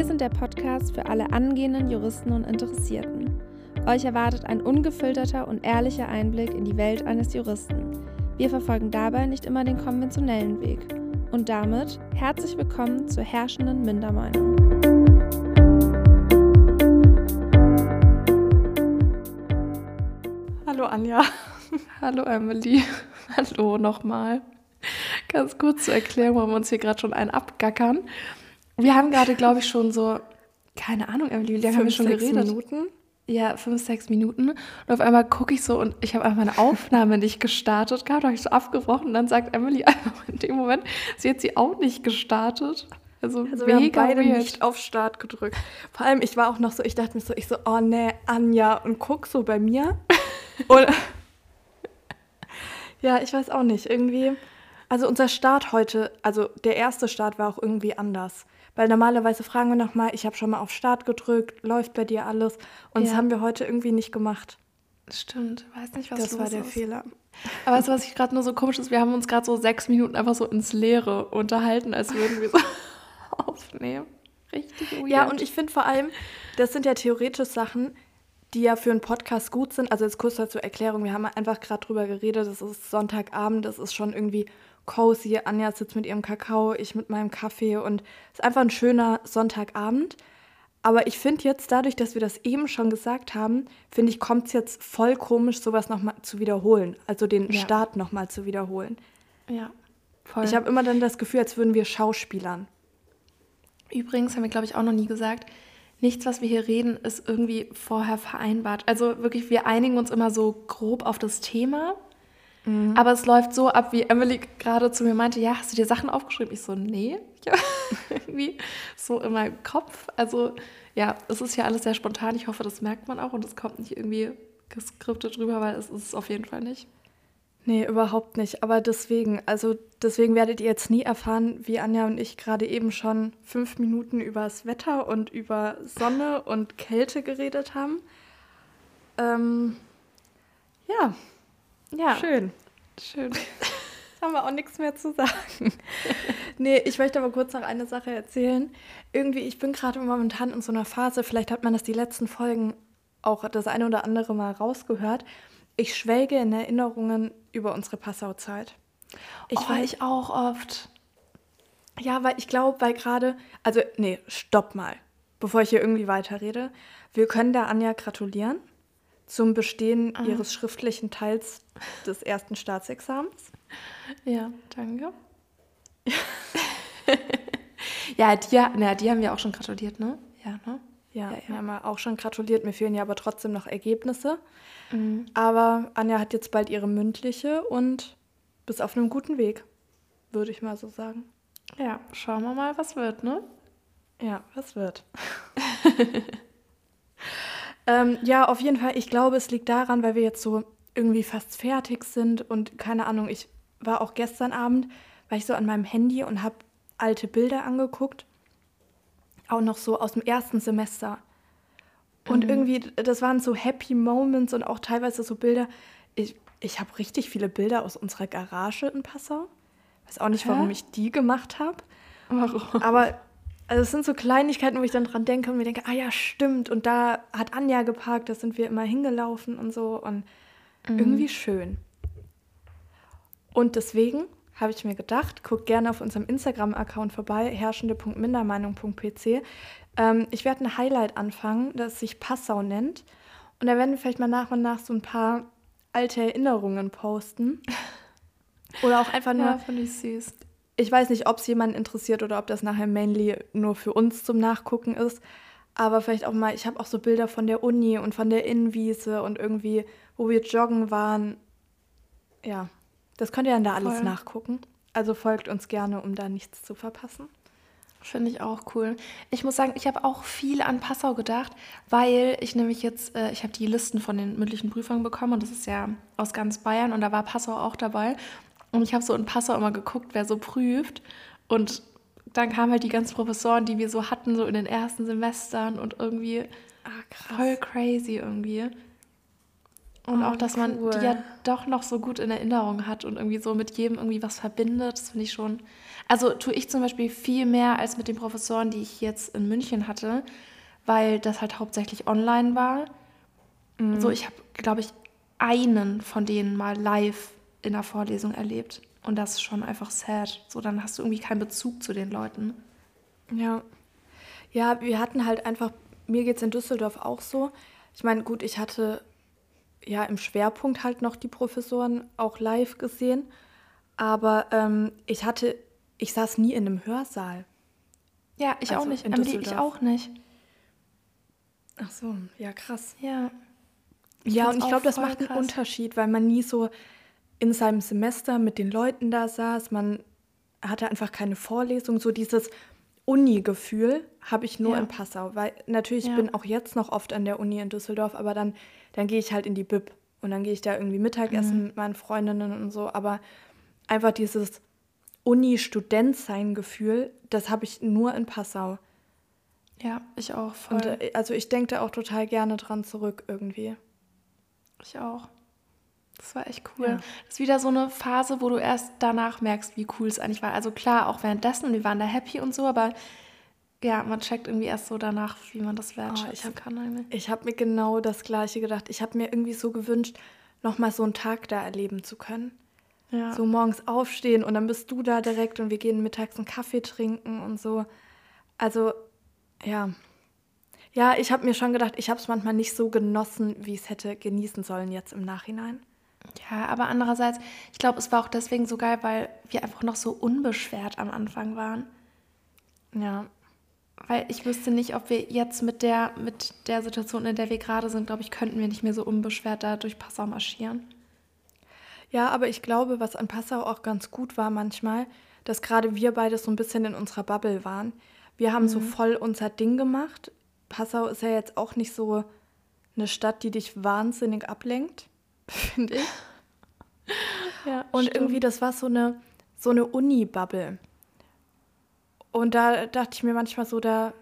Wir sind der Podcast für alle angehenden Juristen und Interessierten. Euch erwartet ein ungefilterter und ehrlicher Einblick in die Welt eines Juristen. Wir verfolgen dabei nicht immer den konventionellen Weg. Und damit herzlich willkommen zur herrschenden Mindermeinung. Hallo Anja. Hallo Emily. Hallo nochmal. Ganz kurz zur Erklärung, weil wir uns hier gerade schon einen abgackern. Wir haben gerade, glaube ich, schon so, keine Ahnung, Emily, wie lange haben wir schon geredet? Minuten? Ja, fünf, sechs Minuten. Und auf einmal gucke ich so und ich habe einfach meine Aufnahme nicht gestartet gehabt, habe ich so abgebrochen und dann sagt Emily einfach in dem Moment, sie hat sie auch nicht gestartet. Also, also wir haben beide weird. nicht auf Start gedrückt. Vor allem, ich war auch noch so, ich dachte mir so, ich so, oh nee, Anja, und guck so bei mir. und ja, ich weiß auch nicht, irgendwie. Also unser Start heute, also der erste Start war auch irgendwie anders. Weil normalerweise fragen wir nochmal, ich habe schon mal auf Start gedrückt, läuft bei dir alles? Und ja. das haben wir heute irgendwie nicht gemacht. Stimmt, weiß nicht, was das war der ist. Fehler. Aber weißt du, was ich gerade nur so komisch ist? Wir haben uns gerade so sechs Minuten einfach so ins Leere unterhalten, als würden wir so aufnehmen. Richtig weird. Ja, und ich finde vor allem, das sind ja theoretisch Sachen, die ja für einen Podcast gut sind. Also jetzt kurz zur Erklärung, wir haben einfach gerade drüber geredet, es ist Sonntagabend, es ist schon irgendwie cozy. Anja sitzt mit ihrem Kakao, ich mit meinem Kaffee und es ist einfach ein schöner Sonntagabend. Aber ich finde jetzt, dadurch, dass wir das eben schon gesagt haben, finde ich, kommt es jetzt voll komisch, sowas nochmal zu wiederholen. Also den ja. Start nochmal zu wiederholen. Ja, voll. Ich habe immer dann das Gefühl, als würden wir Schauspielern. Übrigens haben wir, glaube ich, auch noch nie gesagt, nichts, was wir hier reden, ist irgendwie vorher vereinbart. Also wirklich, wir einigen uns immer so grob auf das Thema Mhm. Aber es läuft so ab, wie Emily gerade zu mir meinte, ja, hast du dir Sachen aufgeschrieben? Ich so, nee, ich irgendwie so in meinem Kopf. Also ja, es ist ja alles sehr spontan. Ich hoffe, das merkt man auch und es kommt nicht irgendwie geskriptet drüber, weil es ist es auf jeden Fall nicht. Nee, überhaupt nicht. Aber deswegen, also deswegen werdet ihr jetzt nie erfahren, wie Anja und ich gerade eben schon fünf Minuten über das Wetter und über Sonne und Kälte geredet haben. Ähm, ja, ja. Schön. Schön. Jetzt haben wir auch nichts mehr zu sagen. nee, ich möchte aber kurz noch eine Sache erzählen. Irgendwie, ich bin gerade momentan in so einer Phase, vielleicht hat man das die letzten Folgen auch das eine oder andere Mal rausgehört. Ich schwelge in Erinnerungen über unsere Passau-Zeit. Ich oh, war ich auch oft. Ja, weil ich glaube, weil gerade, also nee, stopp mal, bevor ich hier irgendwie weiterrede. Wir können der Anja gratulieren zum Bestehen ah. ihres schriftlichen Teils des ersten Staatsexamens. Ja, danke. ja, die, na, die haben wir auch schon gratuliert, ne? Ja, ne? Ja, ja, ja. wir haben auch schon gratuliert. Mir fehlen ja aber trotzdem noch Ergebnisse. Mhm. Aber Anja hat jetzt bald ihre mündliche und bis auf einem guten Weg, würde ich mal so sagen. Ja, schauen wir mal, was wird, ne? Ja, was wird. Ähm, ja, auf jeden Fall. Ich glaube, es liegt daran, weil wir jetzt so irgendwie fast fertig sind und keine Ahnung, ich war auch gestern Abend, war ich so an meinem Handy und habe alte Bilder angeguckt. Auch noch so aus dem ersten Semester. Und mhm. irgendwie, das waren so Happy Moments und auch teilweise so Bilder. Ich, ich habe richtig viele Bilder aus unserer Garage in Passau. Weiß auch nicht, Hä? warum ich die gemacht habe. Warum? Aber also es sind so Kleinigkeiten, wo ich dann dran denke und mir denke, ah ja, stimmt. Und da hat Anja geparkt, da sind wir immer hingelaufen und so. Und mhm. irgendwie schön. Und deswegen habe ich mir gedacht, guck gerne auf unserem Instagram-Account vorbei, herrschende.mindermeinung.pc. Ähm, ich werde ein Highlight anfangen, das sich Passau nennt. Und da werden wir vielleicht mal nach und nach so ein paar alte Erinnerungen posten. Oder auch einfach nur. Ja, finde ich weiß nicht, ob es jemanden interessiert oder ob das nachher mainly nur für uns zum Nachgucken ist. Aber vielleicht auch mal, ich habe auch so Bilder von der Uni und von der Innenwiese und irgendwie, wo wir joggen waren. Ja, das könnt ihr dann da alles Voll. nachgucken. Also folgt uns gerne, um da nichts zu verpassen. Finde ich auch cool. Ich muss sagen, ich habe auch viel an Passau gedacht, weil ich nämlich jetzt, äh, ich habe die Listen von den mündlichen Prüfungen bekommen und das ist ja aus ganz Bayern und da war Passau auch dabei. Und ich habe so in Passau immer geguckt, wer so prüft. Und dann kamen halt die ganzen Professoren, die wir so hatten, so in den ersten Semestern und irgendwie ah, voll crazy irgendwie. Und oh, auch, dass cool. man die ja doch noch so gut in Erinnerung hat und irgendwie so mit jedem irgendwie was verbindet. Das finde ich schon. Also tue ich zum Beispiel viel mehr als mit den Professoren, die ich jetzt in München hatte, weil das halt hauptsächlich online war. Mhm. So, ich habe, glaube ich, einen von denen mal live in der Vorlesung erlebt. Und das ist schon einfach sad. So, dann hast du irgendwie keinen Bezug zu den Leuten. Ja. Ja, wir hatten halt einfach, mir geht es in Düsseldorf auch so. Ich meine, gut, ich hatte ja im Schwerpunkt halt noch die Professoren auch live gesehen. Aber ähm, ich hatte, ich saß nie in einem Hörsaal. Ja, ich also auch nicht. Emily, ich auch nicht. Ach so, ja, krass. Ja. Ich ja, und ich glaube, das macht krass. einen Unterschied, weil man nie so in seinem Semester mit den Leuten da saß. Man hatte einfach keine Vorlesung. So dieses Uni-Gefühl habe ich nur ja. in Passau. Weil natürlich ja. bin auch jetzt noch oft an der Uni in Düsseldorf, aber dann, dann gehe ich halt in die Bib und dann gehe ich da irgendwie Mittagessen mhm. mit meinen Freundinnen und so. Aber einfach dieses Uni-Student-Sein-Gefühl, das habe ich nur in Passau. Ja, ich auch. Voll. Und äh, also ich denke da auch total gerne dran zurück irgendwie. Ich auch. Das war echt cool. Ja. Das ist wieder so eine Phase, wo du erst danach merkst, wie cool es eigentlich war. Also klar, auch währenddessen wir waren da happy und so, aber ja, man checkt irgendwie erst so danach, wie man das wertschätzen oh, ich hab, kann. Eigentlich. Ich habe mir genau das Gleiche gedacht. Ich habe mir irgendwie so gewünscht, nochmal so einen Tag da erleben zu können. Ja. So morgens aufstehen und dann bist du da direkt und wir gehen mittags einen Kaffee trinken und so. Also, ja, ja, ich habe mir schon gedacht, ich habe es manchmal nicht so genossen, wie es hätte genießen sollen jetzt im Nachhinein. Ja, aber andererseits, ich glaube, es war auch deswegen so geil, weil wir einfach noch so unbeschwert am Anfang waren. Ja. Weil ich wüsste nicht, ob wir jetzt mit der, mit der Situation, in der wir gerade sind, glaube ich, könnten wir nicht mehr so unbeschwert da durch Passau marschieren. Ja, aber ich glaube, was an Passau auch ganz gut war manchmal, dass gerade wir beide so ein bisschen in unserer Bubble waren. Wir haben mhm. so voll unser Ding gemacht. Passau ist ja jetzt auch nicht so eine Stadt, die dich wahnsinnig ablenkt, finde ich. ja, und stimmt. irgendwie, das war so eine, so eine Uni-Bubble. Und da dachte ich mir manchmal so, da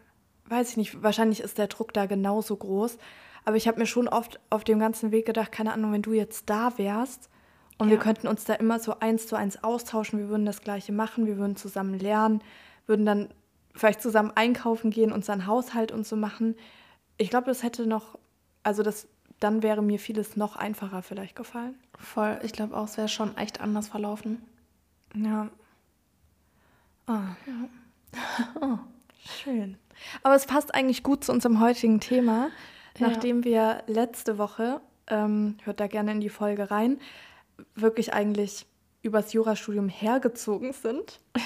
weiß ich nicht, wahrscheinlich ist der Druck da genauso groß. Aber ich habe mir schon oft auf dem ganzen Weg gedacht, keine Ahnung, wenn du jetzt da wärst und ja. wir könnten uns da immer so eins zu eins austauschen, wir würden das Gleiche machen, wir würden zusammen lernen, würden dann vielleicht zusammen einkaufen gehen, unseren Haushalt und so machen. Ich glaube, das hätte noch, also das, dann wäre mir vieles noch einfacher vielleicht gefallen. Voll, ich glaube auch, es wäre schon echt anders verlaufen. Ja. Oh. ja. oh, schön. Aber es passt eigentlich gut zu unserem heutigen Thema, ja. nachdem wir letzte Woche, ähm, hört da gerne in die Folge rein, wirklich eigentlich übers Jurastudium hergezogen sind.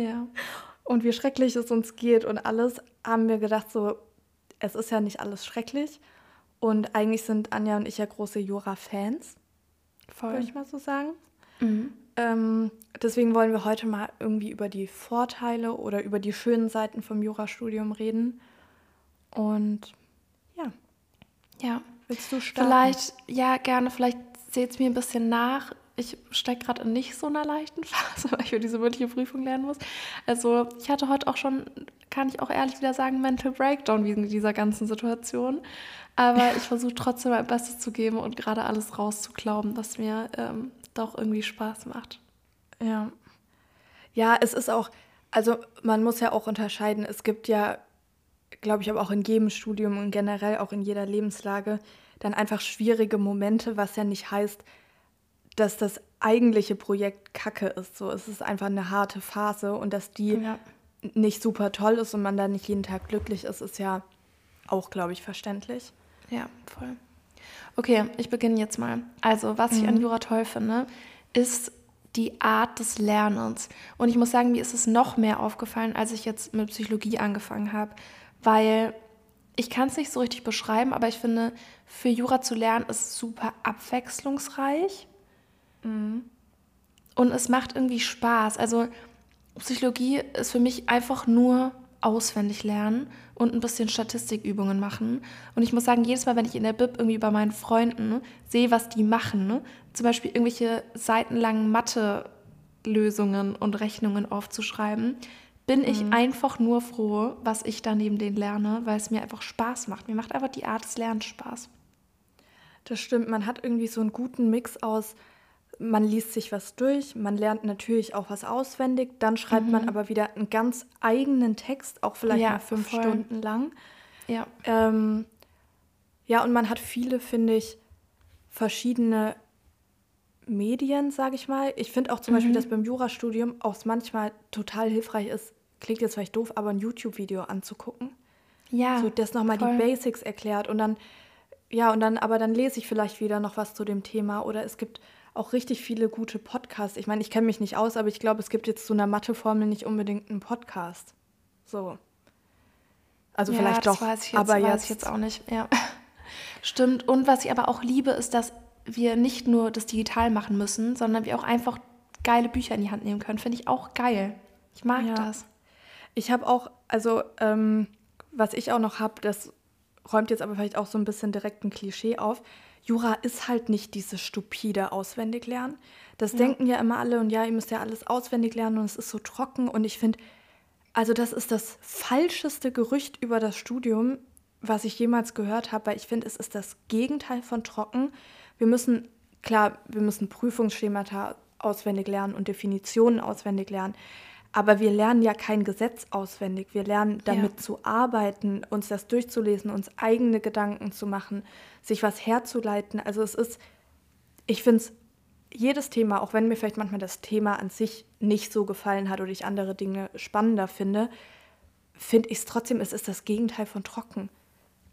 Ja und wie schrecklich es uns geht und alles, haben wir gedacht, so, es ist ja nicht alles schrecklich. Und eigentlich sind Anja und ich ja große Jura-Fans, würde ich mal so sagen. Mhm. Ähm, deswegen wollen wir heute mal irgendwie über die Vorteile oder über die schönen Seiten vom Jurastudium reden. Und ja. Ja. Willst du starten? Vielleicht, ja, gerne. Vielleicht seht es mir ein bisschen nach ich stecke gerade in nicht so einer leichten Phase, weil ich für diese mündliche Prüfung lernen muss. Also ich hatte heute auch schon, kann ich auch ehrlich wieder sagen, Mental Breakdown wegen dieser ganzen Situation. Aber ich versuche trotzdem mein Bestes zu geben und gerade alles rauszuklauben, was mir ähm, doch irgendwie Spaß macht. Ja. Ja, es ist auch, also man muss ja auch unterscheiden. Es gibt ja, glaube ich, aber auch in jedem Studium und generell auch in jeder Lebenslage dann einfach schwierige Momente, was ja nicht heißt, dass das eigentliche Projekt Kacke ist. So, es ist einfach eine harte Phase und dass die ja. nicht super toll ist und man da nicht jeden Tag glücklich ist, ist ja auch, glaube ich, verständlich. Ja, voll. Okay, ich beginne jetzt mal. Also, was mhm. ich an mhm. Jura toll finde, ist die Art des Lernens. Und ich muss sagen, mir ist es noch mehr aufgefallen, als ich jetzt mit Psychologie angefangen habe, weil ich kann es nicht so richtig beschreiben, aber ich finde, für Jura zu lernen ist super abwechslungsreich. Und es macht irgendwie Spaß. Also Psychologie ist für mich einfach nur auswendig lernen und ein bisschen Statistikübungen machen. Und ich muss sagen, jedes Mal, wenn ich in der Bib irgendwie bei meinen Freunden sehe, was die machen, zum Beispiel irgendwelche seitenlangen Mathe-Lösungen und Rechnungen aufzuschreiben, bin ich mhm. einfach nur froh, was ich da neben denen lerne, weil es mir einfach Spaß macht. Mir macht einfach die Art des Lernens Spaß. Das stimmt, man hat irgendwie so einen guten Mix aus, man liest sich was durch, man lernt natürlich auch was auswendig, dann schreibt mhm. man aber wieder einen ganz eigenen Text, auch vielleicht ja, mal fünf voll. Stunden lang. Ja. Ähm, ja, und man hat viele, finde ich, verschiedene Medien, sage ich mal. Ich finde auch zum mhm. Beispiel, dass beim Jurastudium auch manchmal total hilfreich ist, klingt jetzt vielleicht doof, aber ein YouTube-Video anzugucken. Ja. So, das nochmal die Basics erklärt und dann, ja, und dann, aber dann lese ich vielleicht wieder noch was zu dem Thema oder es gibt auch richtig viele gute Podcasts. Ich meine, ich kenne mich nicht aus, aber ich glaube, es gibt jetzt zu einer Matheformel nicht unbedingt einen Podcast. So. Also ja, vielleicht doch, weiß ich jetzt, aber jetzt, jetzt auch nicht. Ja. Stimmt. Und was ich aber auch liebe, ist, dass wir nicht nur das digital machen müssen, sondern wir auch einfach geile Bücher in die Hand nehmen können. Finde ich auch geil. Ich mag ja. das. Ich habe auch, also ähm, was ich auch noch habe, das räumt jetzt aber vielleicht auch so ein bisschen direkt ein Klischee auf. Jura ist halt nicht dieses stupide Auswendiglernen. Das ja. denken ja immer alle und ja, ihr müsst ja alles auswendig lernen und es ist so trocken. Und ich finde, also das ist das falscheste Gerücht über das Studium, was ich jemals gehört habe, weil ich finde, es ist das Gegenteil von trocken. Wir müssen, klar, wir müssen Prüfungsschemata auswendig lernen und Definitionen auswendig lernen. Aber wir lernen ja kein Gesetz auswendig. Wir lernen damit ja. zu arbeiten, uns das durchzulesen, uns eigene Gedanken zu machen, sich was herzuleiten. Also es ist, ich finde es, jedes Thema, auch wenn mir vielleicht manchmal das Thema an sich nicht so gefallen hat oder ich andere Dinge spannender finde, finde ich es trotzdem, es ist das Gegenteil von trocken.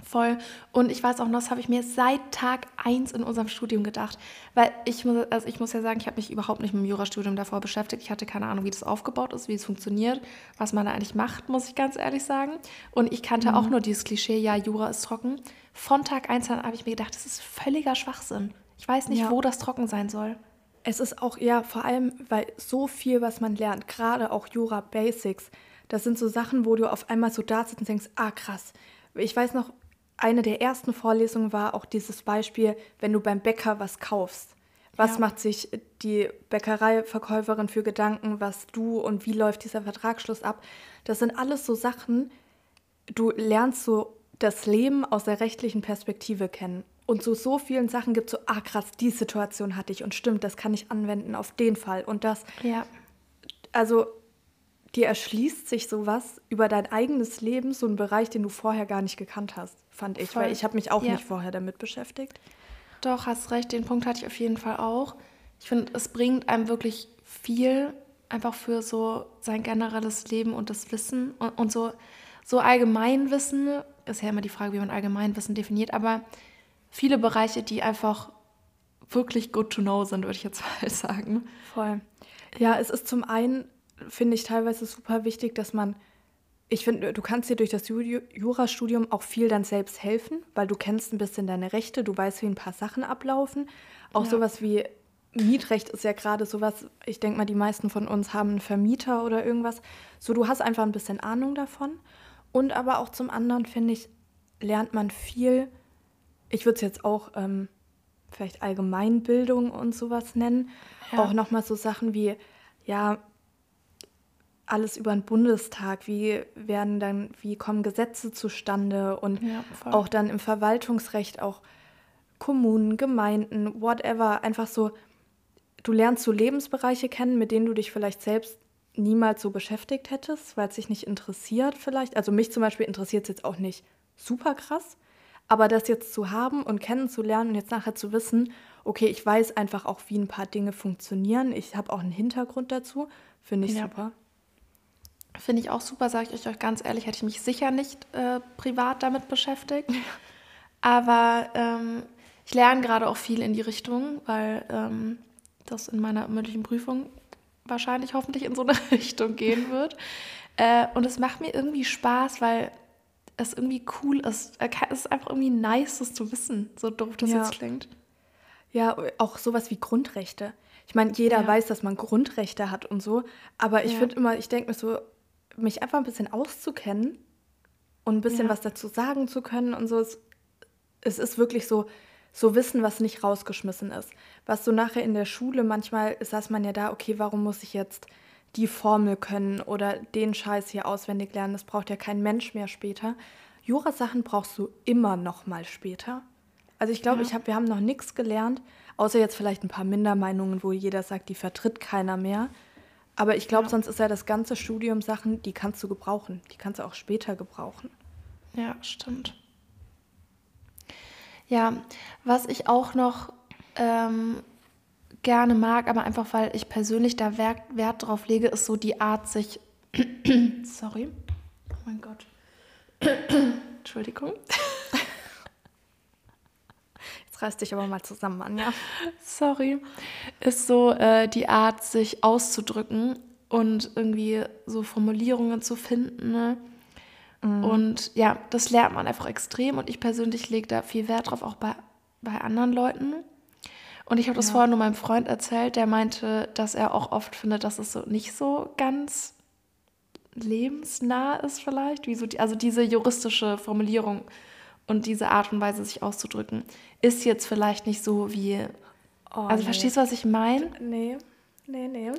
Voll. Und ich weiß auch noch, das habe ich mir seit Tag 1 in unserem Studium gedacht. Weil ich muss, also ich muss ja sagen, ich habe mich überhaupt nicht mit dem Jurastudium davor beschäftigt. Ich hatte keine Ahnung, wie das aufgebaut ist, wie es funktioniert, was man da eigentlich macht, muss ich ganz ehrlich sagen. Und ich kannte mhm. auch nur dieses Klischee, ja, Jura ist trocken. Von Tag 1 an habe ich mir gedacht, das ist völliger Schwachsinn. Ich weiß nicht, ja. wo das trocken sein soll. Es ist auch, ja, vor allem, weil so viel, was man lernt, gerade auch Jura Basics, das sind so Sachen, wo du auf einmal so da sitzt und denkst, ah krass. Ich weiß noch, eine der ersten Vorlesungen war auch dieses Beispiel, wenn du beim Bäcker was kaufst. Was ja. macht sich die Bäckereiverkäuferin für Gedanken, was du und wie läuft dieser Vertragsschluss ab? Das sind alles so Sachen, du lernst so das Leben aus der rechtlichen Perspektive kennen. Und so so vielen Sachen gibt es so, ah krass, die Situation hatte ich und stimmt, das kann ich anwenden auf den Fall und das. Ja. Also dir erschließt sich sowas über dein eigenes Leben, so ein Bereich, den du vorher gar nicht gekannt hast, fand ich. Voll. Weil ich habe mich auch ja. nicht vorher damit beschäftigt. Doch, hast recht, den Punkt hatte ich auf jeden Fall auch. Ich finde, es bringt einem wirklich viel, einfach für so sein generelles Leben und das Wissen und, und so, so Allgemeinwissen, ist ja immer die Frage, wie man Allgemeinwissen definiert, aber viele Bereiche, die einfach wirklich good to know sind, würde ich jetzt mal sagen. Voll. Ja, es ist zum einen finde ich teilweise super wichtig, dass man, ich finde, du kannst dir durch das Jurastudium auch viel dann selbst helfen, weil du kennst ein bisschen deine Rechte, du weißt, wie ein paar Sachen ablaufen. Auch ja. sowas wie Mietrecht ist ja gerade sowas, ich denke mal, die meisten von uns haben einen Vermieter oder irgendwas. So, du hast einfach ein bisschen Ahnung davon. Und aber auch zum anderen, finde ich, lernt man viel, ich würde es jetzt auch ähm, vielleicht Allgemeinbildung und sowas nennen. Ja. Auch nochmal so Sachen wie, ja, alles über den Bundestag, wie werden dann, wie kommen Gesetze zustande? Und ja, auch dann im Verwaltungsrecht auch Kommunen, Gemeinden, whatever, einfach so, du lernst so Lebensbereiche kennen, mit denen du dich vielleicht selbst niemals so beschäftigt hättest, weil es dich nicht interessiert vielleicht. Also mich zum Beispiel interessiert es jetzt auch nicht super krass, aber das jetzt zu haben und kennenzulernen und jetzt nachher zu wissen, okay, ich weiß einfach auch, wie ein paar Dinge funktionieren, ich habe auch einen Hintergrund dazu, finde ich ja. super. Finde ich auch super, sage ich euch ganz ehrlich, hätte ich mich sicher nicht äh, privat damit beschäftigt. Aber ähm, ich lerne gerade auch viel in die Richtung, weil ähm, das in meiner mündlichen Prüfung wahrscheinlich hoffentlich in so eine Richtung gehen wird. Äh, und es macht mir irgendwie Spaß, weil es irgendwie cool ist. Äh, es ist einfach irgendwie nice, das zu wissen, so doof das ja. jetzt klingt. Ja, auch sowas wie Grundrechte. Ich meine, jeder ja. weiß, dass man Grundrechte hat und so, aber ich ja. finde immer, ich denke mir so, mich einfach ein bisschen auszukennen und ein bisschen ja. was dazu sagen zu können und so. Es, es ist wirklich so, so Wissen, was nicht rausgeschmissen ist. Was so nachher in der Schule manchmal saß man ja da, okay, warum muss ich jetzt die Formel können oder den Scheiß hier auswendig lernen? Das braucht ja kein Mensch mehr später. Jura-Sachen brauchst du immer noch mal später. Also ich glaube, ja. ich wir haben noch nichts gelernt, außer jetzt vielleicht ein paar Mindermeinungen, wo jeder sagt, die vertritt keiner mehr. Aber ich glaube, ja. sonst ist ja das ganze Studium Sachen, die kannst du gebrauchen. Die kannst du auch später gebrauchen. Ja, stimmt. Ja, was ich auch noch ähm, gerne mag, aber einfach weil ich persönlich da Wert, Wert drauf lege, ist so die Art, sich. Sorry. Oh mein Gott. Entschuldigung. Jetzt reiß dich aber mal zusammen an, ja. Sorry. Ist so äh, die Art, sich auszudrücken und irgendwie so Formulierungen zu finden. Ne? Mhm. Und ja, das lernt man einfach extrem und ich persönlich lege da viel Wert drauf, auch bei, bei anderen Leuten. Und ich habe das ja. vorher nur meinem Freund erzählt, der meinte, dass er auch oft findet, dass es so nicht so ganz lebensnah ist vielleicht, wie so die, also diese juristische Formulierung und diese Art und Weise, sich auszudrücken, ist jetzt vielleicht nicht so wie. Oh, also nee. verstehst du, was ich meine? Nee, nee, nee.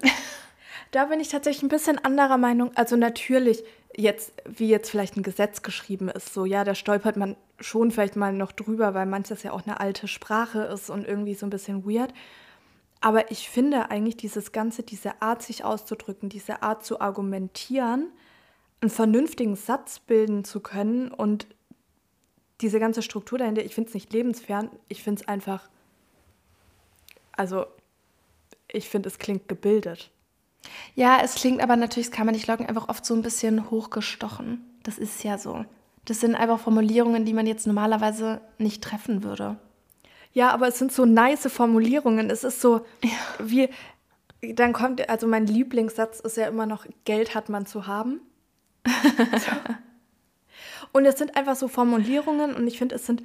da bin ich tatsächlich ein bisschen anderer Meinung. Also natürlich, jetzt, wie jetzt vielleicht ein Gesetz geschrieben ist, so ja, da stolpert man schon vielleicht mal noch drüber, weil manches ja auch eine alte Sprache ist und irgendwie so ein bisschen weird. Aber ich finde eigentlich dieses Ganze, diese Art, sich auszudrücken, diese Art zu argumentieren, einen vernünftigen Satz bilden zu können und diese ganze Struktur dahinter, ich finde es nicht lebensfern, ich finde es einfach, also ich finde, es klingt gebildet. Ja, es klingt aber natürlich, das kann man nicht locken, einfach oft so ein bisschen hochgestochen. Das ist ja so. Das sind einfach Formulierungen, die man jetzt normalerweise nicht treffen würde. Ja, aber es sind so nice Formulierungen. Es ist so, ja. wie, dann kommt, also mein Lieblingssatz ist ja immer noch, Geld hat man zu haben. und es sind einfach so Formulierungen und ich finde, es sind,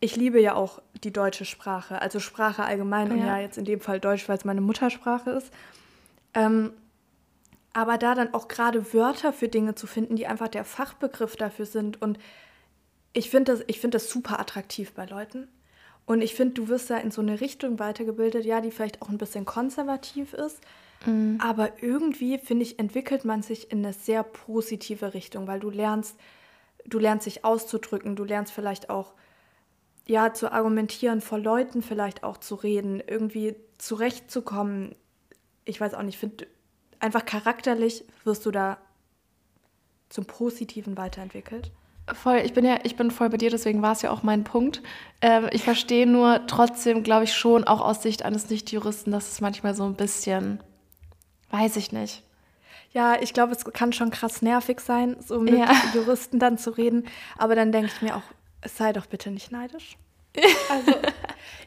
ich liebe ja auch die deutsche Sprache, also Sprache allgemein ja. und ja jetzt in dem Fall Deutsch, weil es meine Muttersprache ist. Ähm, aber da dann auch gerade Wörter für Dinge zu finden, die einfach der Fachbegriff dafür sind. Und ich finde das, find das super attraktiv bei Leuten. Und ich finde, du wirst da in so eine Richtung weitergebildet, ja, die vielleicht auch ein bisschen konservativ ist. Mhm. Aber irgendwie, finde ich, entwickelt man sich in eine sehr positive Richtung, weil du lernst, du lernst dich auszudrücken, du lernst vielleicht auch, ja, zu argumentieren, vor Leuten vielleicht auch zu reden, irgendwie zurechtzukommen ich weiß auch nicht, finde einfach charakterlich wirst du da zum Positiven weiterentwickelt. Voll, ich bin ja, ich bin voll bei dir, deswegen war es ja auch mein Punkt. Ähm, ich verstehe nur trotzdem, glaube ich, schon, auch aus Sicht eines Nicht-Juristen, dass es manchmal so ein bisschen, weiß ich nicht. Ja, ich glaube, es kann schon krass nervig sein, so mit ja. Juristen dann zu reden. Aber dann denke ich mir auch, sei doch bitte nicht neidisch. Also,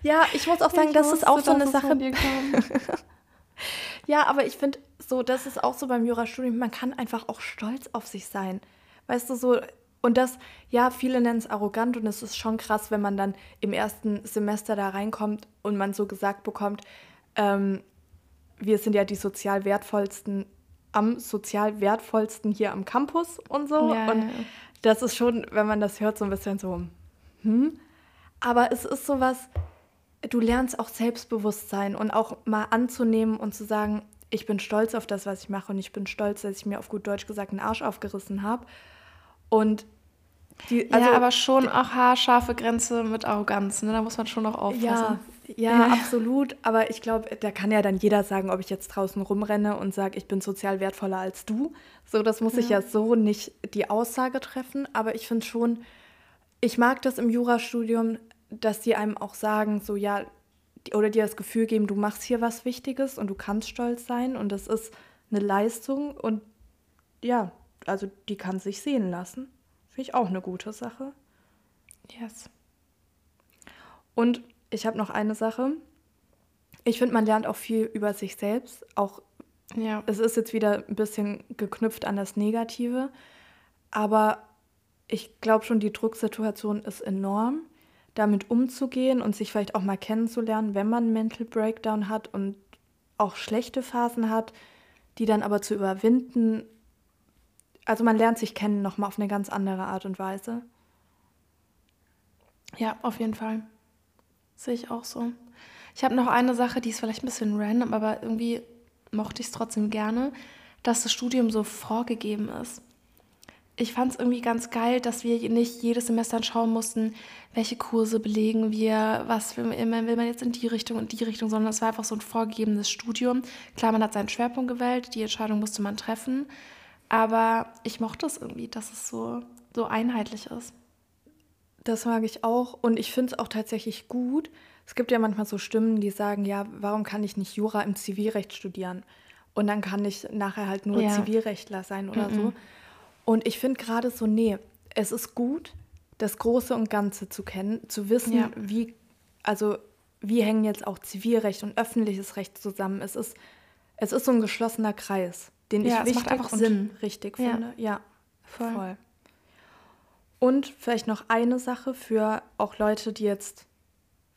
ja, ich muss auch sagen, ich das ist auch so eine Sache. Ja, aber ich finde so, das ist auch so beim Jurastudium, man kann einfach auch stolz auf sich sein. Weißt du, so, und das, ja, viele nennen es arrogant und es ist schon krass, wenn man dann im ersten Semester da reinkommt und man so gesagt bekommt, ähm, wir sind ja die sozial wertvollsten, am sozial wertvollsten hier am Campus und so. Ja, und ja. das ist schon, wenn man das hört, so ein bisschen so, hm. Aber es ist sowas, du lernst auch Selbstbewusstsein und auch mal anzunehmen und zu sagen, ich bin stolz auf das, was ich mache und ich bin stolz, dass ich mir auf gut Deutsch gesagt einen Arsch aufgerissen habe. Und die, also, ja, aber schon auch haarscharfe Grenze mit Arroganz, ne? Da muss man schon noch aufpassen. Ja, ja, ja. absolut. Aber ich glaube, da kann ja dann jeder sagen, ob ich jetzt draußen rumrenne und sage, ich bin sozial wertvoller als du. So, das muss ja. ich ja so nicht die Aussage treffen. Aber ich finde schon, ich mag das im Jurastudium, dass die einem auch sagen, so ja, oder dir das Gefühl geben, du machst hier was Wichtiges und du kannst stolz sein und das ist eine Leistung und ja, also die kann sich sehen lassen. Finde ich auch eine gute Sache. Yes. Und ich habe noch eine Sache. Ich finde, man lernt auch viel über sich selbst. Auch ja. es ist jetzt wieder ein bisschen geknüpft an das Negative, aber ich glaube schon, die Drucksituation ist enorm damit umzugehen und sich vielleicht auch mal kennenzulernen, wenn man einen Mental Breakdown hat und auch schlechte Phasen hat, die dann aber zu überwinden. Also man lernt sich kennen nochmal auf eine ganz andere Art und Weise. Ja, auf jeden Fall. Sehe ich auch so. Ich habe noch eine Sache, die ist vielleicht ein bisschen random, aber irgendwie mochte ich es trotzdem gerne, dass das Studium so vorgegeben ist. ich fand es irgendwie ganz geil, dass wir nicht jedes Semester schauen mussten, welche Kurse belegen wir, was will man, jetzt in die Richtung und die Richtung, sondern es war einfach so ein vorgegebenes Studium. Klar, man hat seinen Schwerpunkt gewählt, die Entscheidung musste man treffen, aber ich mochte es irgendwie, dass es so, so einheitlich ist. Das mag ich auch und ich finde es auch tatsächlich gut. Es gibt ja manchmal so Stimmen, die sagen, ja, warum kann ich nicht Jura im Zivilrecht studieren? Und dann kann ich nachher halt nur ja. Zivilrechtler sein oder mm -mm. so. Und ich finde gerade so, nee, es ist gut, das Große und Ganze zu kennen, zu wissen, ja. wie, also wie hängen jetzt auch Zivilrecht und öffentliches Recht zusammen. Es ist, es ist so ein geschlossener Kreis, den ja, ich wichtig und Sinn. richtig ja. finde. Ja, voll. voll. Und vielleicht noch eine Sache für auch Leute, die jetzt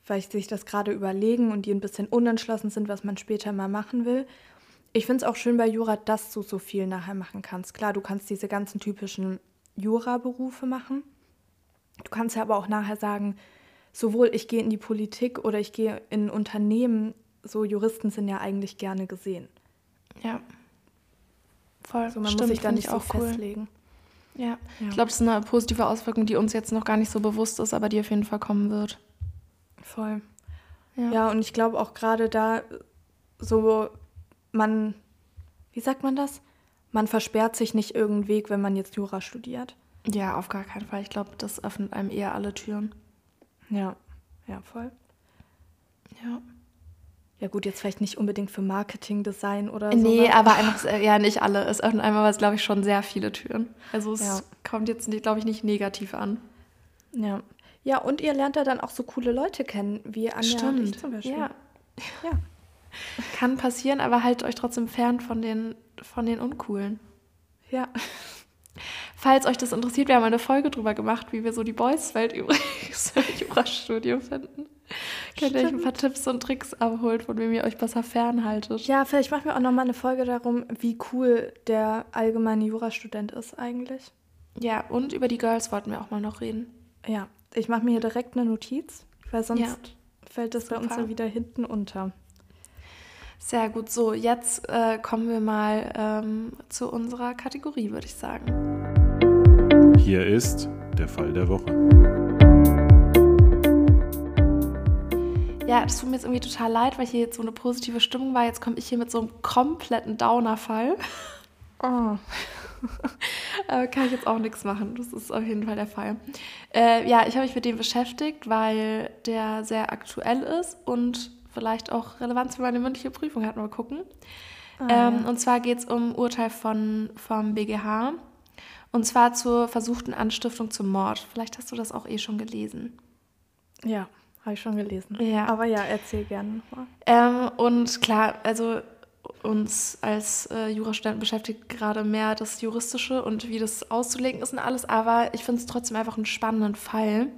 vielleicht sich das gerade überlegen und die ein bisschen unentschlossen sind, was man später mal machen will ich finde es auch schön bei Jura, dass du so viel nachher machen kannst. Klar, du kannst diese ganzen typischen Jura-Berufe machen. Du kannst ja aber auch nachher sagen, sowohl ich gehe in die Politik oder ich gehe in Unternehmen, so Juristen sind ja eigentlich gerne gesehen. Ja. Voll. Also man Stimmt, muss sich da nicht so cool. festlegen. Ja. ja. Ich glaube, das ist eine positive Auswirkung, die uns jetzt noch gar nicht so bewusst ist, aber die auf jeden Fall kommen wird. Voll. Ja, ja und ich glaube auch gerade da so man, wie sagt man das? Man versperrt sich nicht irgendeinen Weg, wenn man jetzt Jura studiert. Ja, auf gar keinen Fall. Ich glaube, das öffnet einem eher alle Türen. Ja, ja, voll. Ja. Ja gut, jetzt vielleicht nicht unbedingt für Marketing, Design oder so. Nee, sowas. aber einfach, ja, nicht alle. Es öffnet einmal was, glaube ich, schon sehr viele Türen. Also es ja. kommt jetzt, glaube ich, nicht negativ an. Ja. Ja, und ihr lernt da dann auch so coole Leute kennen, wie Anja Stimmt. und ich zum Beispiel. Ja. Ja. Kann passieren, aber haltet euch trotzdem fern von den, von den Uncoolen. Ja. Falls euch das interessiert, wir haben eine Folge drüber gemacht, wie wir so die Boys-Welt übrigens im Jurastudium finden. Könnt ihr euch ein paar Tipps und Tricks abholen, von wem ihr euch besser fernhaltet. Ja, vielleicht machen wir auch nochmal eine Folge darum, wie cool der allgemeine Jurastudent ist eigentlich. Ja, und über die Girls wollten wir auch mal noch reden. Ja, ich mache mir hier direkt eine Notiz, weil sonst ja. fällt das Super. bei uns ja wieder hinten unter. Sehr gut. So, jetzt äh, kommen wir mal ähm, zu unserer Kategorie, würde ich sagen. Hier ist der Fall der Woche. Ja, das tut mir jetzt irgendwie total leid, weil hier jetzt so eine positive Stimmung war. Jetzt komme ich hier mit so einem kompletten Downer-Fall. Oh. Kann ich jetzt auch nichts machen. Das ist auf jeden Fall der Fall. Äh, ja, ich habe mich mit dem beschäftigt, weil der sehr aktuell ist und vielleicht auch Relevanz für meine mündliche Prüfung hat. Mal gucken. Ah, ähm, ja. Und zwar geht es um Urteil von, vom BGH. Und zwar zur versuchten Anstiftung zum Mord. Vielleicht hast du das auch eh schon gelesen. Ja, habe ich schon gelesen. Ja. Aber ja, erzähl gerne nochmal. Ähm, und klar, also uns als äh, Jurastudenten beschäftigt gerade mehr das Juristische und wie das auszulegen ist und alles. Aber ich finde es trotzdem einfach einen spannenden Fall.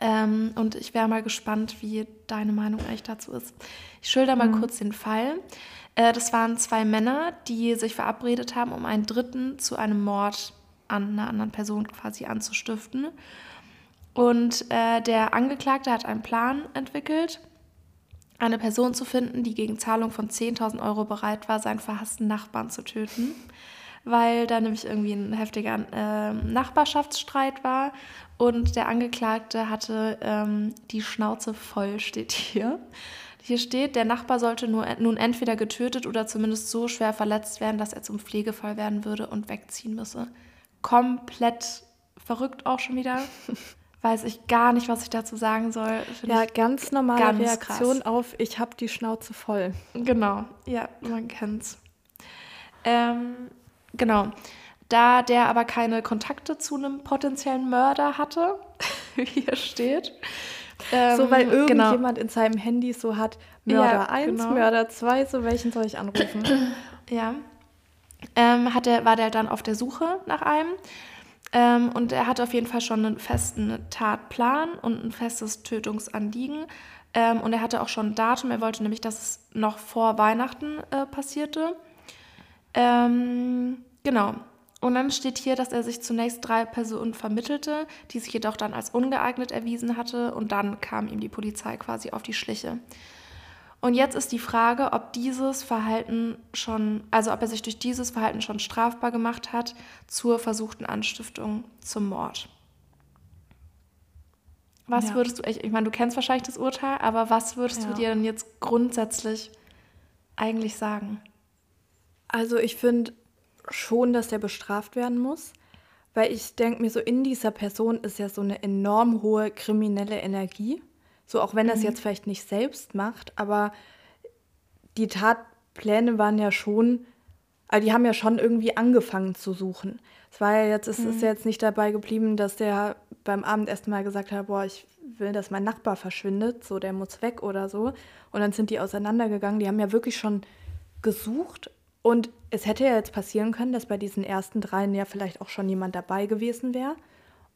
Ähm, und ich wäre mal gespannt, wie deine Meinung eigentlich dazu ist. Ich schilder mal mhm. kurz den Fall. Äh, das waren zwei Männer, die sich verabredet haben, um einen Dritten zu einem Mord an einer anderen Person quasi anzustiften. Und äh, der Angeklagte hat einen Plan entwickelt, eine Person zu finden, die gegen Zahlung von 10.000 Euro bereit war, seinen verhassten Nachbarn zu töten weil da nämlich irgendwie ein heftiger äh, Nachbarschaftsstreit war und der Angeklagte hatte ähm, die Schnauze voll, steht hier. Hier steht, der Nachbar sollte nur, nun entweder getötet oder zumindest so schwer verletzt werden, dass er zum Pflegefall werden würde und wegziehen müsse. Komplett verrückt auch schon wieder. Weiß ich gar nicht, was ich dazu sagen soll. Find ja, ganz normale ganz Reaktion krass. auf, ich habe die Schnauze voll. Genau, ja, man kennt's. Ähm, Genau. Da der aber keine Kontakte zu einem potenziellen Mörder hatte, wie hier steht. Ähm, so, weil ähm, genau. irgendjemand genau. in seinem Handy so hat, Mörder ja, 1, genau. Mörder 2, so welchen soll ich anrufen? ja. Ähm, hat er, war der dann auf der Suche nach einem. Ähm, und er hatte auf jeden Fall schon einen festen Tatplan und ein festes Tötungsanliegen. Ähm, und er hatte auch schon ein Datum. Er wollte nämlich, dass es noch vor Weihnachten äh, passierte. Ähm, genau. Und dann steht hier, dass er sich zunächst drei Personen vermittelte, die sich jedoch dann als ungeeignet erwiesen hatte und dann kam ihm die Polizei quasi auf die Schliche. Und jetzt ist die Frage, ob dieses Verhalten schon, also ob er sich durch dieses Verhalten schon strafbar gemacht hat zur versuchten Anstiftung zum Mord. Was ja. würdest du, ich, ich meine, du kennst wahrscheinlich das Urteil, aber was würdest ja. du dir denn jetzt grundsätzlich eigentlich sagen? Also ich finde schon, dass der bestraft werden muss, weil ich denke mir so, in dieser Person ist ja so eine enorm hohe kriminelle Energie. So auch wenn er es mhm. jetzt vielleicht nicht selbst macht, aber die Tatpläne waren ja schon, also die haben ja schon irgendwie angefangen zu suchen. Es war ja jetzt, es mhm. ist ja jetzt nicht dabei geblieben, dass der beim Abendessen mal gesagt hat, boah, ich will, dass mein Nachbar verschwindet, so der muss weg oder so. Und dann sind die auseinandergegangen. Die haben ja wirklich schon gesucht. Und es hätte ja jetzt passieren können, dass bei diesen ersten dreien ja vielleicht auch schon jemand dabei gewesen wäre.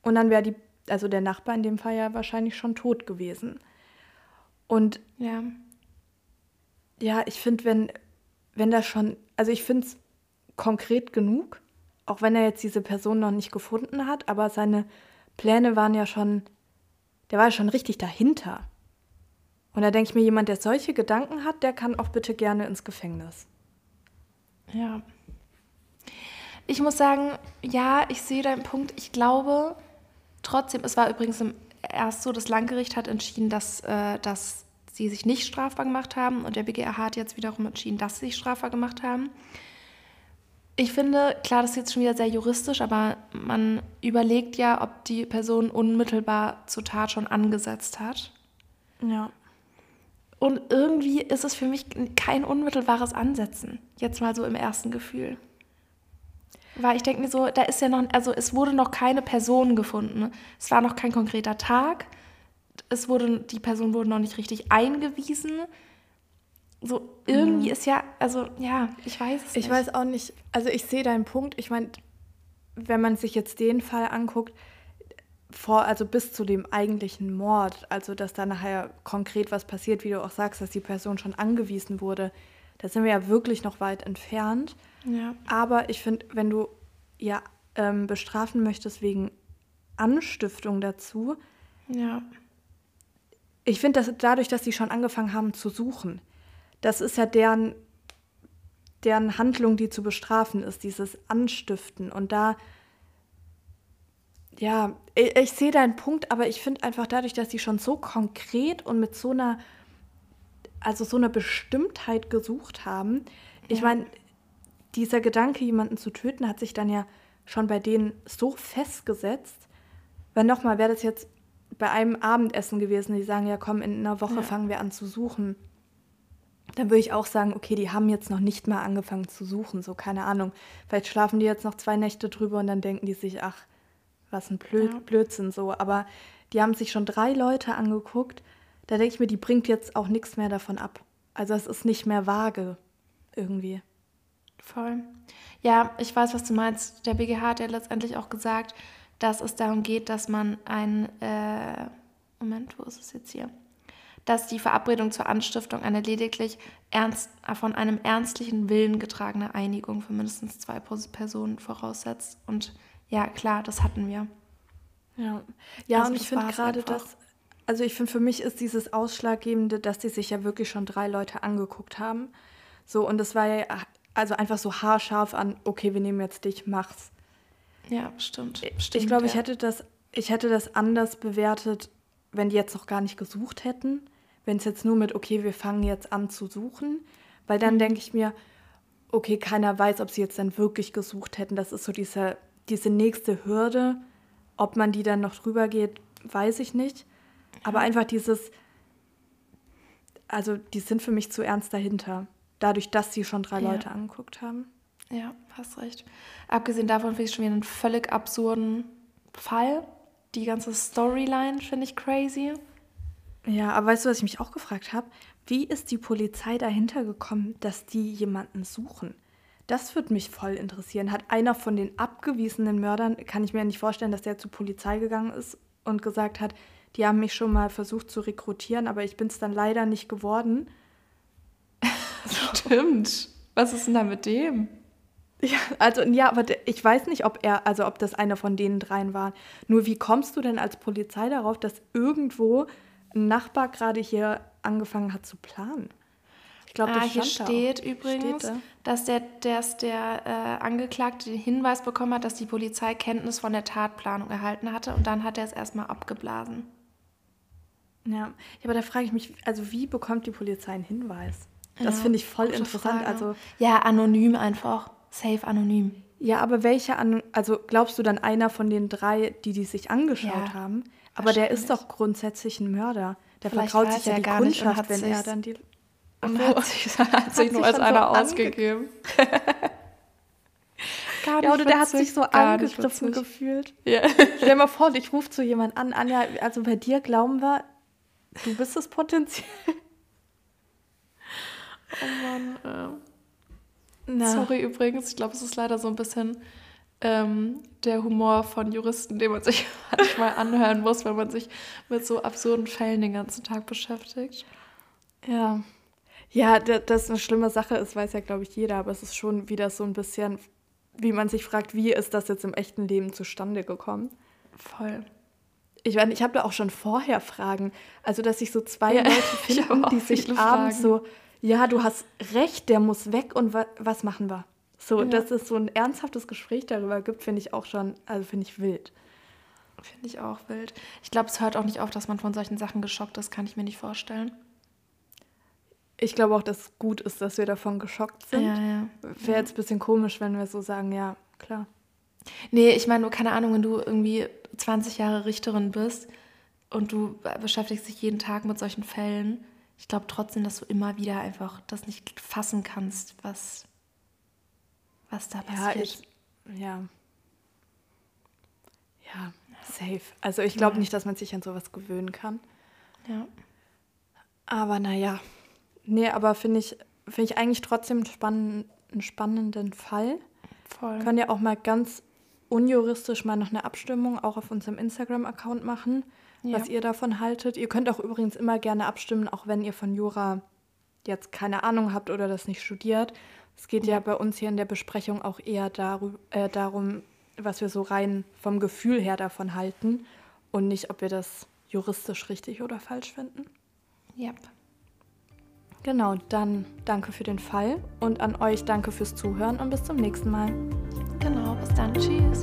Und dann wäre die also der Nachbar in dem Fall ja wahrscheinlich schon tot gewesen. Und ja, ja ich finde, wenn, wenn das schon, also ich finde es konkret genug, auch wenn er jetzt diese Person noch nicht gefunden hat, aber seine Pläne waren ja schon, der war ja schon richtig dahinter. Und da denke ich mir, jemand, der solche Gedanken hat, der kann auch bitte gerne ins Gefängnis. Ja. Ich muss sagen, ja, ich sehe deinen Punkt. Ich glaube, Trotzdem, es war übrigens erst so, das Landgericht hat entschieden, dass, äh, dass sie sich nicht strafbar gemacht haben und der BGH hat jetzt wiederum entschieden, dass sie sich strafbar gemacht haben. Ich finde, klar, das ist jetzt schon wieder sehr juristisch, aber man überlegt ja, ob die Person unmittelbar zur Tat schon angesetzt hat. Ja. Und irgendwie ist es für mich kein unmittelbares Ansetzen, jetzt mal so im ersten Gefühl. Weil ich denke mir so, da ist ja noch, also es wurde noch keine Person gefunden. Es war noch kein konkreter Tag. Es wurde, die Person wurde noch nicht richtig eingewiesen. So, irgendwie mhm. ist ja, also ja, ich weiß es ich nicht. Ich weiß auch nicht, also ich sehe deinen Punkt. Ich meine, wenn man sich jetzt den Fall anguckt, vor, also bis zu dem eigentlichen Mord, also dass da nachher konkret was passiert, wie du auch sagst, dass die Person schon angewiesen wurde, da sind wir ja wirklich noch weit entfernt. Ja. Aber ich finde, wenn du ja ähm, bestrafen möchtest wegen Anstiftung dazu, ja. Ich finde, dass dadurch, dass sie schon angefangen haben zu suchen, das ist ja deren, deren Handlung, die zu bestrafen ist, dieses Anstiften. Und da, ja, ich, ich sehe deinen Punkt, aber ich finde einfach dadurch, dass sie schon so konkret und mit so einer, also so einer Bestimmtheit gesucht haben, ja. ich meine, dieser Gedanke, jemanden zu töten, hat sich dann ja schon bei denen so festgesetzt. Weil nochmal, wäre das jetzt bei einem Abendessen gewesen, die sagen, ja komm, in einer Woche ja. fangen wir an zu suchen. Dann würde ich auch sagen, okay, die haben jetzt noch nicht mal angefangen zu suchen, so keine Ahnung. Vielleicht schlafen die jetzt noch zwei Nächte drüber und dann denken die sich, ach, was ein Blöd ja. Blödsinn so. Aber die haben sich schon drei Leute angeguckt. Da denke ich mir, die bringt jetzt auch nichts mehr davon ab. Also es ist nicht mehr vage irgendwie. Voll. Ja, ich weiß, was du meinst. Der BGH hat ja letztendlich auch gesagt, dass es darum geht, dass man ein, äh, Moment, wo ist es jetzt hier? Dass die Verabredung zur Anstiftung eine lediglich ernst, von einem ernstlichen Willen getragene Einigung für mindestens zwei Personen voraussetzt. Und ja, klar, das hatten wir. Ja, ja also und ich finde gerade das, also ich finde für mich ist dieses Ausschlaggebende, dass die sich ja wirklich schon drei Leute angeguckt haben. So, und das war ja also einfach so haarscharf an, okay, wir nehmen jetzt dich, mach's. Ja, stimmt. stimmt ich glaube, ja. ich hätte das, ich hätte das anders bewertet, wenn die jetzt noch gar nicht gesucht hätten. Wenn es jetzt nur mit, okay, wir fangen jetzt an zu suchen. Weil dann mhm. denke ich mir, okay, keiner weiß, ob sie jetzt dann wirklich gesucht hätten. Das ist so diese, diese nächste Hürde. Ob man die dann noch drüber geht, weiß ich nicht. Aber einfach dieses, also die sind für mich zu ernst dahinter dadurch, dass sie schon drei ja. Leute angeguckt haben. Ja, hast recht. Abgesehen davon finde ich schon wieder einen völlig absurden Fall. Die ganze Storyline finde ich crazy. Ja, aber weißt du, was ich mich auch gefragt habe? Wie ist die Polizei dahinter gekommen, dass die jemanden suchen? Das würde mich voll interessieren. Hat einer von den abgewiesenen Mördern, kann ich mir nicht vorstellen, dass der zur Polizei gegangen ist und gesagt hat, die haben mich schon mal versucht zu rekrutieren, aber ich bin es dann leider nicht geworden. Stimmt. Was ist denn da mit dem? Ja, also ja, aber ich weiß nicht, ob er, also ob das einer von denen dreien war. Nur wie kommst du denn als Polizei darauf, dass irgendwo ein Nachbar gerade hier angefangen hat zu planen? glaube, das Ah, hier da steht auch. übrigens, Steht da? dass der, dass der äh, Angeklagte den Hinweis bekommen hat, dass die Polizei Kenntnis von der Tatplanung erhalten hatte und dann hat er es erstmal abgeblasen. Ja. ja, aber da frage ich mich, also wie bekommt die Polizei einen Hinweis? Das Ja, finde ich voll interessant. Frage. Also ja, anonym einfach. Safe anonym. Ja, aber welche an, also glaubst du dann einer von den drei, die die sich angeschaut Ja, haben? Aber der ist doch grundsätzlich ein Mörder. Der Vielleicht vertraut weiß sich ja die gar nicht und Kundschaft, hat wenn er dann die. Und so. hat sich, hat sich nur als so einer ange- ausgegeben. Gar Ja, oder der hat sich so angegriffen gefühlt. Ja. Stell dir mal vor, ich rufe zu jemand an, Anja, also bei dir glauben wir, du bist es potenziell. Oh Mann. Na, Sorry übrigens, ich glaube, es ist leider so ein bisschen ähm, der Humor von Juristen, den man sich manchmal anhören muss, wenn man sich mit so absurden Fällen den ganzen Tag beschäftigt. Ja. Ja, da- dass eine schlimme Sache ist, weiß ja, glaube ich, jeder, aber es ist schon wieder so ein bisschen, wie man sich fragt, wie ist das jetzt im echten Leben zustande gekommen? Voll. Ich meine, ich habe da auch schon vorher Fragen. Also, dass sich so zwei Ja, Leute ich finden, die sich abends Fragen. so, ja, du hast recht, der muss weg und wa was machen wir? So, Ja. dass es so ein ernsthaftes Gespräch darüber gibt, finde ich auch schon, also finde ich wild. Finde ich auch wild. Ich glaube, es hört auch nicht auf, dass man von solchen Sachen geschockt ist, kann ich mir nicht vorstellen. Ich glaube auch, dass es gut ist, dass wir davon geschockt sind. ja. Wäre jetzt ein bisschen komisch, wenn wir so sagen, ja, klar. Nee, ich meine, nur keine Ahnung, wenn du irgendwie 20 Jahre Richterin bist und du beschäftigst dich jeden Tag mit solchen Fällen, ich glaube trotzdem, dass du immer wieder einfach das nicht fassen kannst, was, was da Ja, passiert. ich, ja. Ja, safe. Also ich glaube Ja. nicht, dass man sich an sowas gewöhnen kann. ja. Aber naja. Nee, aber finde ich, finde ich eigentlich trotzdem einen spannenden, einen spannenden Fall. Voll. Können ja auch mal ganz unjuristisch mal noch eine Abstimmung auch auf unserem Instagram-Account machen, Ja. was ihr davon haltet. Ihr könnt auch übrigens immer gerne abstimmen, auch wenn ihr von Jura jetzt keine Ahnung habt oder das nicht studiert. Es geht ja, bei uns hier in der Besprechung auch eher daru äh, darum, was wir so rein vom Gefühl her davon halten und nicht, ob wir das juristisch richtig oder falsch finden. Yep. Genau, dann danke für den Fall und an euch danke fürs Zuhören und bis zum nächsten Mal. Genau, bis dann. Tschüss.